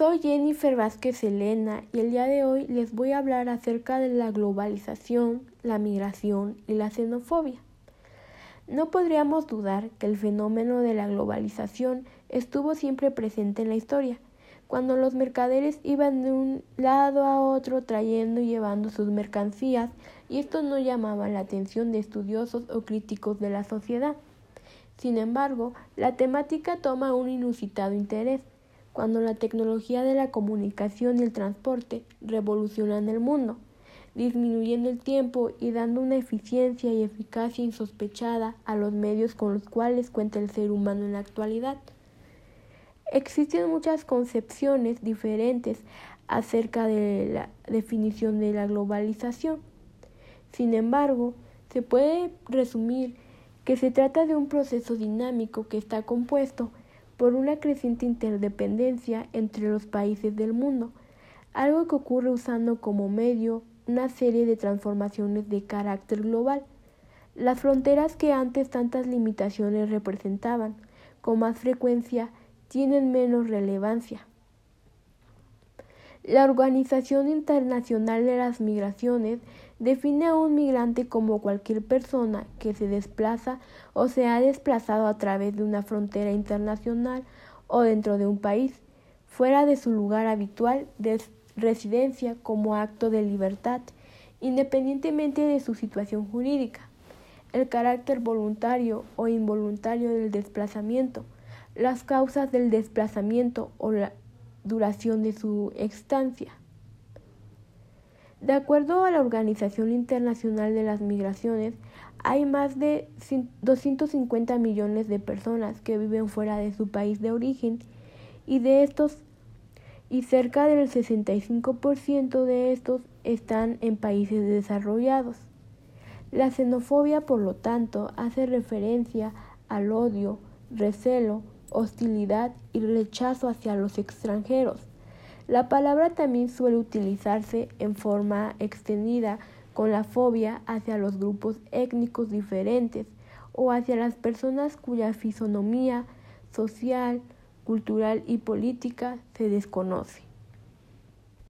Soy Jennifer Vázquez Elena y el día de hoy les voy a hablar acerca de la globalización, la migración y la xenofobia. No podríamos dudar que el fenómeno de la globalización estuvo siempre presente en la historia, cuando los mercaderes iban de un lado a otro trayendo y llevando sus mercancías y esto no llamaba la atención de estudiosos o críticos de la sociedad. Sin embargo, la temática toma un inusitado interés cuando la tecnología de la comunicación y el transporte revolucionan el mundo, disminuyendo el tiempo y dando una eficiencia y eficacia insospechada a los medios con los cuales cuenta el ser humano en la actualidad. Existen muchas concepciones diferentes acerca de la definición de la globalización. Sin embargo, se puede resumir que se trata de un proceso dinámico que está compuesto por una creciente interdependencia entre los países del mundo, algo que ocurre usando como medio una serie de transformaciones de carácter global. Las fronteras que antes tantas limitaciones representaban, con más frecuencia, tienen menos relevancia. La Organización Internacional de las Migraciones define a un migrante como cualquier persona que se desplaza o se ha desplazado a través de una frontera internacional o dentro de un país, fuera de su lugar habitual de residencia como acto de libertad, independientemente de su situación jurídica, el carácter voluntario o involuntario del desplazamiento, las causas del desplazamiento o la duración de su estancia. De acuerdo a la Organización Internacional de las Migraciones, hay más de 250 millones de personas que viven fuera de su país de origen y de estos y cerca del 65% de estos están en países desarrollados. La xenofobia, por lo tanto, hace referencia al odio, recelo, hostilidad y rechazo hacia los extranjeros la palabra también suele utilizarse en forma extendida con la fobia hacia los grupos étnicos diferentes o hacia las personas cuya fisonomía social, cultural y política se desconoce.